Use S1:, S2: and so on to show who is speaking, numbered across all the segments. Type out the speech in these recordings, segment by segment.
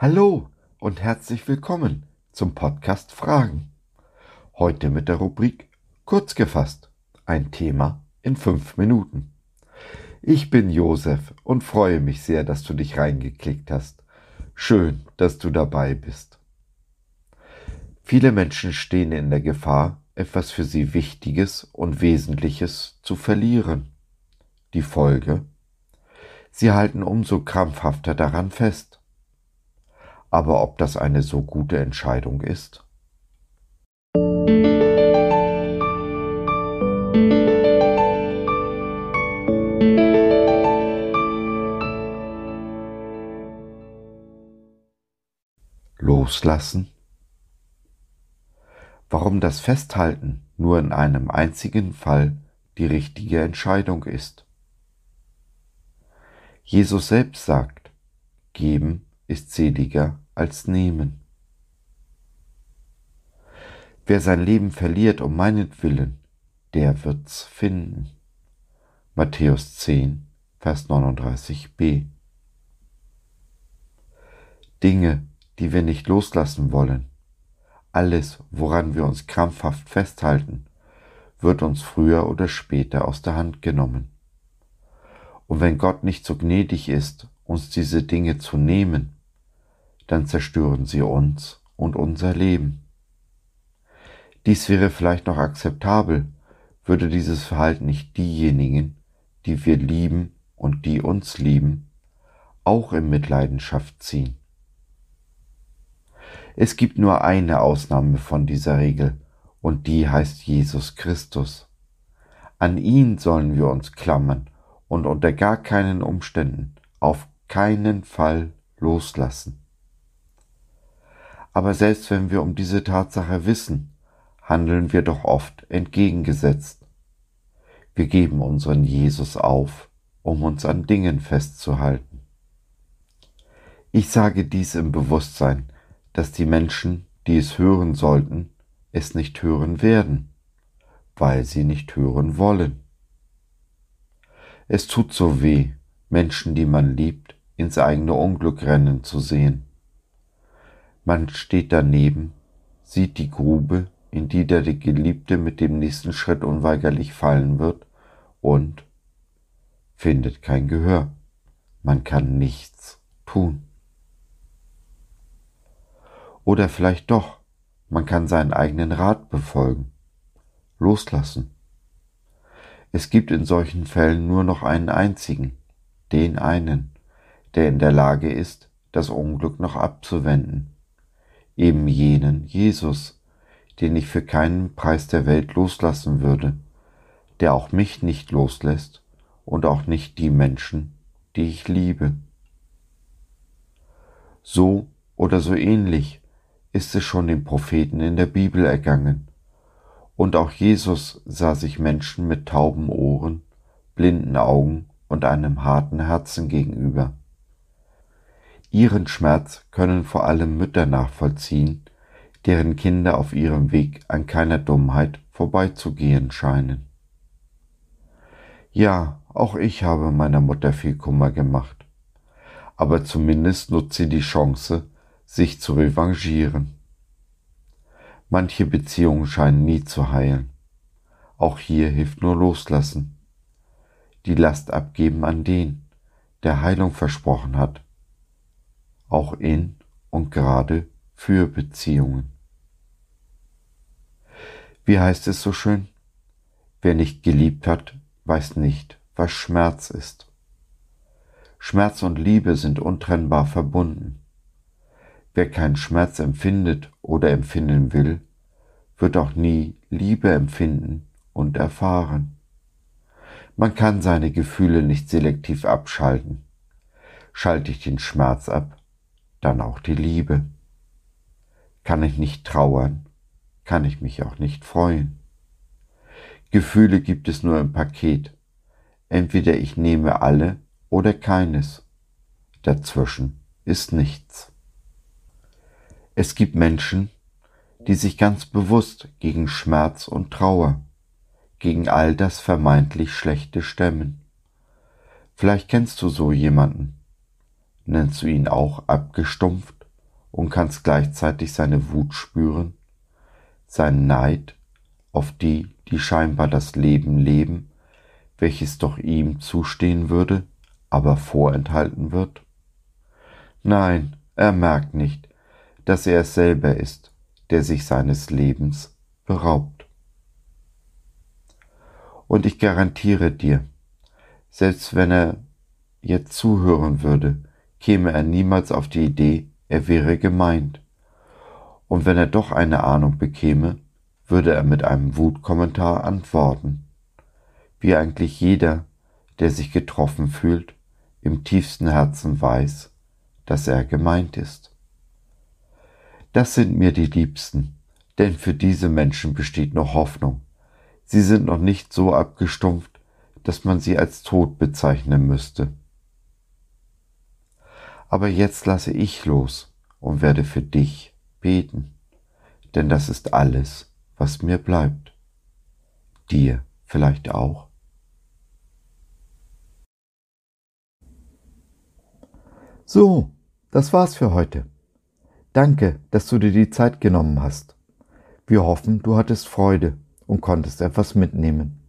S1: Hallo und herzlich willkommen zum Podcast Fragen. Heute mit der Rubrik Kurz gefasst, ein Thema in fünf Minuten. Ich bin Josef und freue mich sehr, dass du dich reingeklickt hast. Schön, dass du dabei bist. Viele Menschen stehen in der Gefahr, etwas für sie Wichtiges und Wesentliches zu verlieren. Die Folge? Sie halten umso krampfhafter daran fest. Aber ob das eine so gute Entscheidung ist? Loslassen? Warum das Festhalten nur in einem einzigen Fall die richtige Entscheidung ist? Jesus selbst sagt, geben ist seliger als nehmen. Wer sein Leben verliert um meinetwillen, der wird's finden. Matthäus 10, Vers 39b. Dinge, die wir nicht loslassen wollen, alles, woran wir uns krampfhaft festhalten, wird uns früher oder später aus der Hand genommen. Und wenn Gott nicht so gnädig ist, uns diese Dinge zu nehmen, dann zerstören sie uns und unser Leben. Dies wäre vielleicht noch akzeptabel, würde dieses Verhalten nicht diejenigen, die wir lieben und die uns lieben, auch in Mitleidenschaft ziehen. Es gibt nur eine Ausnahme von dieser Regel, und die heißt Jesus Christus. An ihn sollen wir uns klammern und unter gar keinen Umständen, auf keinen Fall loslassen. Aber selbst wenn wir um diese Tatsache wissen, handeln wir doch oft entgegengesetzt. Wir geben unseren Jesus auf, um uns an Dingen festzuhalten. Ich sage dies im Bewusstsein, dass die Menschen, die es hören sollten, es nicht hören werden, weil sie nicht hören wollen. Es tut so weh, Menschen, die man liebt, ins eigene Unglück rennen zu sehen. Man steht daneben, sieht die Grube, in die der Geliebte mit dem nächsten Schritt unweigerlich fallen wird, und findet kein Gehör. Man kann nichts tun. Oder vielleicht doch, man kann seinen eigenen Rat befolgen, loslassen. Es gibt in solchen Fällen nur noch einen einzigen, den einen, der in der Lage ist, das Unglück noch abzuwenden, eben jenen Jesus, den ich für keinen Preis der Welt loslassen würde, der auch mich nicht loslässt und auch nicht die Menschen, die ich liebe. So oder so ähnlich ist es schon den Propheten in der Bibel ergangen, und auch Jesus sah sich Menschen mit tauben Ohren, blinden Augen und einem harten Herzen gegenüber. Ihren Schmerz können vor allem Mütter nachvollziehen, deren Kinder auf ihrem Weg an keiner Dummheit vorbeizugehen scheinen. Ja, auch ich habe meiner Mutter viel Kummer gemacht, aber zumindest nutzt sie die Chance, sich zu revanchieren. Manche Beziehungen scheinen nie zu heilen. Auch hier hilft nur Loslassen. Die Last abgeben an den, der Heilung versprochen hat. Auch in und gerade für Beziehungen. Wie heißt es so schön? Wer nicht geliebt hat, weiß nicht, was Schmerz ist. Schmerz und Liebe sind untrennbar verbunden. Wer keinen Schmerz empfindet oder empfinden will, wird auch nie Liebe empfinden und erfahren. Man kann seine Gefühle nicht selektiv abschalten. Schalte ich den Schmerz ab, dann auch die Liebe. Kann ich nicht trauern, kann ich mich auch nicht freuen. Gefühle gibt es nur im Paket. Entweder ich nehme alle oder keines. Dazwischen ist nichts. Es gibt Menschen, die sich ganz bewusst gegen Schmerz und Trauer, gegen all das vermeintlich Schlechte stemmen. Vielleicht kennst du so jemanden. Nennst du ihn auch abgestumpft und kannst gleichzeitig seine Wut spüren, seinen Neid auf die, die scheinbar das Leben leben, welches doch ihm zustehen würde, aber vorenthalten wird? Nein, er merkt nicht, dass er es selber ist, der sich seines Lebens beraubt. Und ich garantiere dir, selbst wenn er jetzt zuhören würde, käme er niemals auf die Idee, er wäre gemeint. Und wenn er doch eine Ahnung bekäme, würde er mit einem Wutkommentar antworten, wie eigentlich jeder, der sich getroffen fühlt, im tiefsten Herzen weiß, dass er gemeint ist. Das sind mir die Liebsten, denn für diese Menschen besteht noch Hoffnung. Sie sind noch nicht so abgestumpft, dass man sie als tot bezeichnen müsste. Aber jetzt lasse ich los und werde für dich beten, denn das ist alles, was mir bleibt. Dir vielleicht auch?
S2: So, das war's für heute. Danke, dass du dir die Zeit genommen hast. Wir hoffen, du hattest Freude und konntest etwas mitnehmen.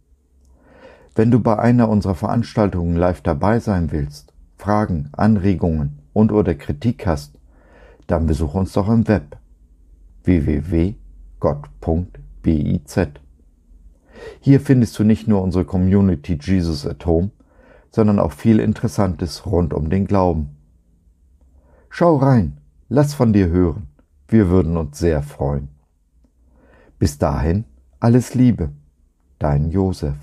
S2: Wenn du bei einer unserer Veranstaltungen live dabei sein willst, Fragen, Anregungen und oder Kritik hast, dann besuch uns doch im Web www.gott.biz. Hier findest du nicht nur unsere Community Jesus at Home, sondern auch viel Interessantes rund um den Glauben. Schau rein, lass von dir hören. Wir würden uns sehr freuen. Bis dahin, alles Liebe, dein Josef.